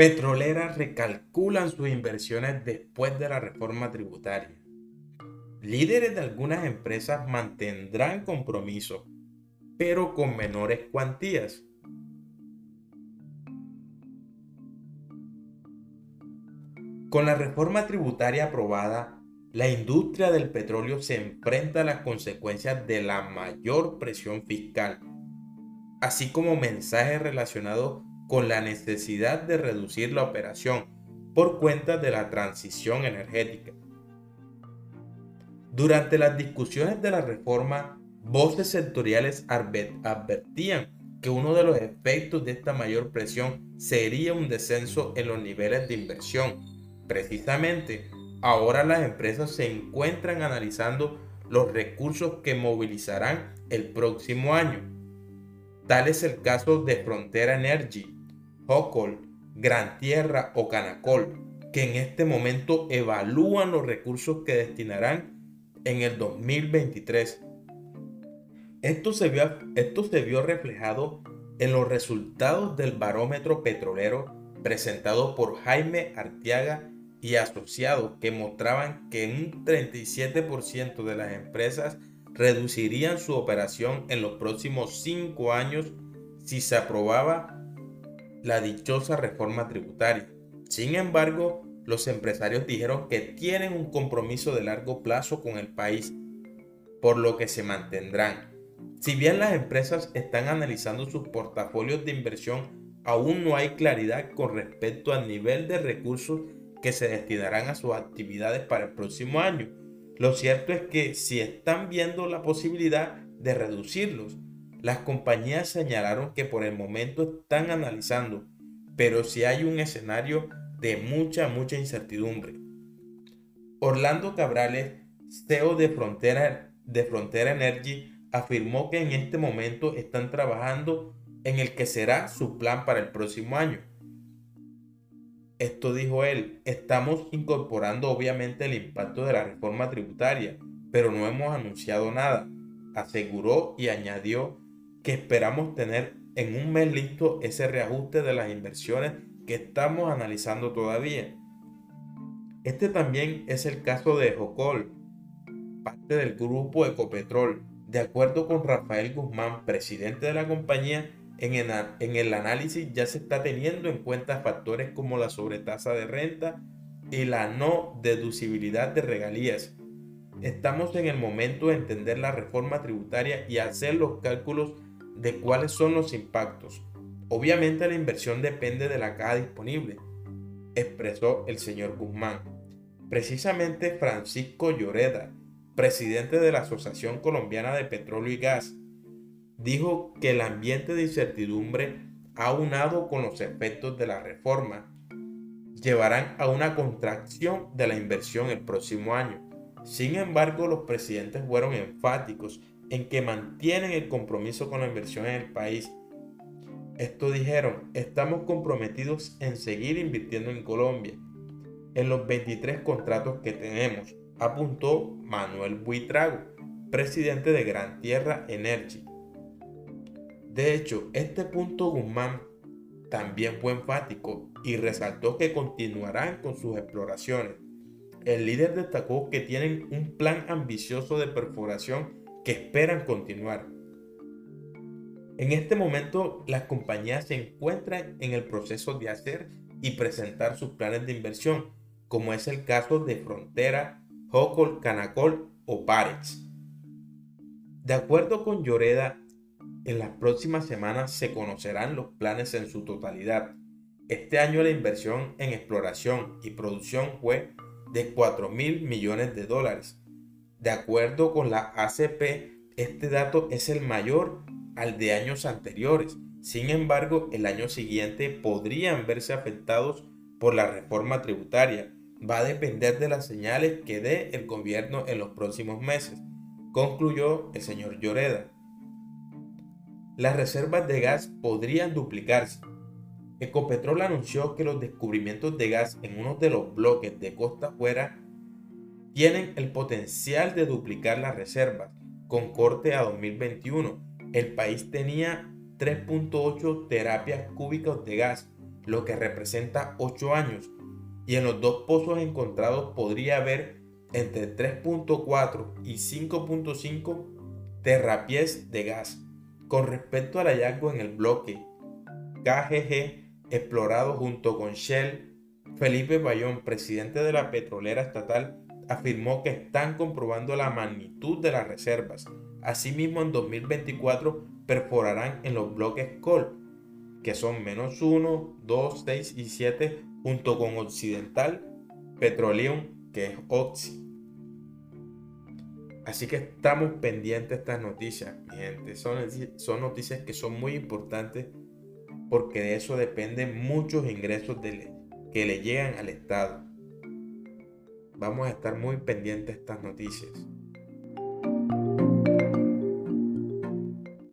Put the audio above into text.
Petroleras recalculan sus inversiones después de la reforma tributaria. Líderes de algunas empresas mantendrán compromisos, pero con menores cuantías. Con la reforma tributaria aprobada, la industria del petróleo se enfrenta a las consecuencias de la mayor presión fiscal, así como mensajes relacionados con la necesidad de reducir la operación por cuenta de la transición energética. Durante las discusiones de la reforma, voces sectoriales advertían que uno de los efectos de esta mayor presión sería un descenso en los niveles de inversión. Precisamente, ahora las empresas se encuentran analizando los recursos que movilizarán el próximo año. Tal es el caso de Frontera Energy, Hocol, Gran Tierra o Canacol, que en este momento evalúan los recursos que destinarán en el 2023. Esto se vio, esto se vio reflejado en los resultados del barómetro petrolero presentado por Jaime Artiaga y asociados que mostraban que un 37% de las empresas reducirían su operación en los próximos 5 años si se aprobaba la dichosa reforma tributaria. Sin embargo, los empresarios dijeron que tienen un compromiso de largo plazo con el país, por lo que se mantendrán. Si bien las empresas están analizando sus portafolios de inversión, aún no hay claridad con respecto al nivel de recursos que se destinarán a sus actividades para el próximo año. Lo cierto es que si están viendo la posibilidad de reducirlos, las compañías señalaron que por el momento están analizando, pero si hay un escenario de mucha, mucha incertidumbre. Orlando Cabrales, CEO de Frontera, de Frontera Energy, afirmó que en este momento están trabajando en el que será su plan para el próximo año. Esto dijo él, estamos incorporando obviamente el impacto de la reforma tributaria, pero no hemos anunciado nada, aseguró y añadió que esperamos tener en un mes listo ese reajuste de las inversiones que estamos analizando todavía. Este también es el caso de Jocol, parte del grupo Ecopetrol. De acuerdo con Rafael Guzmán, presidente de la compañía, en el, análisis ya se está teniendo en cuenta factores como la sobretasa de renta y la no deducibilidad de regalías. Estamos en el momento de entender la reforma tributaria y hacer los cálculos de cuáles son los impactos. Obviamente la inversión depende de la caja disponible, expresó el señor Guzmán. Precisamente Francisco Lloreda, presidente de la Asociación Colombiana de Petróleo y Gas, dijo que el ambiente de incertidumbre aunado con los efectos de la reforma llevarán a una contracción de la inversión el próximo año. Sin embargo, los presidentes fueron enfáticos en que mantienen el compromiso con la inversión en el país. Esto dijeron, estamos comprometidos en seguir invirtiendo en Colombia, en los 23 contratos que tenemos, apuntó Manuel Buitrago, presidente de Gran Tierra Energy. De hecho, este punto Guzmán también fue enfático y resaltó que continuarán con sus exploraciones. El líder destacó que tienen un plan ambicioso de perforación que esperan continuar. En este momento, las compañías se encuentran en el proceso de hacer y presentar sus planes de inversión, como es el caso de Frontera, Hocol, Canacol o Parex. De acuerdo con Lloreda, en las próximas semanas se conocerán los planes en su totalidad. Este año la inversión en exploración y producción fue de 4 mil millones de dólares, de acuerdo con la ACP, este dato es el mayor al de años anteriores. Sin embargo, el año siguiente podrían verse afectados por la reforma tributaria. Va a depender de las señales que dé el gobierno en los próximos meses, concluyó el señor Lloreda. Las reservas de gas podrían duplicarse. Ecopetrol anunció que los descubrimientos de gas en uno de los bloques de costa afuera tienen el potencial de duplicar las reservas. Con corte a 2021, el país tenía 3.8 terapias cúbicas de gas, lo que representa 8 años. Y en los dos pozos encontrados podría haber entre 3.4 y 5.5 terrapiés de gas. Con respecto al hallazgo en el bloque KGG explorado junto con Shell, Felipe Bayón, presidente de la petrolera estatal, afirmó que están comprobando la magnitud de las reservas. Asimismo, en 2024 perforarán en los bloques COL, que son menos 1, 2, 6 y 7, junto con Occidental Petroleum, que es Oxy. Así que estamos pendientes de estas noticias, mi gente. Son, son noticias que son muy importantes porque de eso dependen muchos ingresos que le llegan al Estado. Vamos a estar muy pendientes de estas noticias.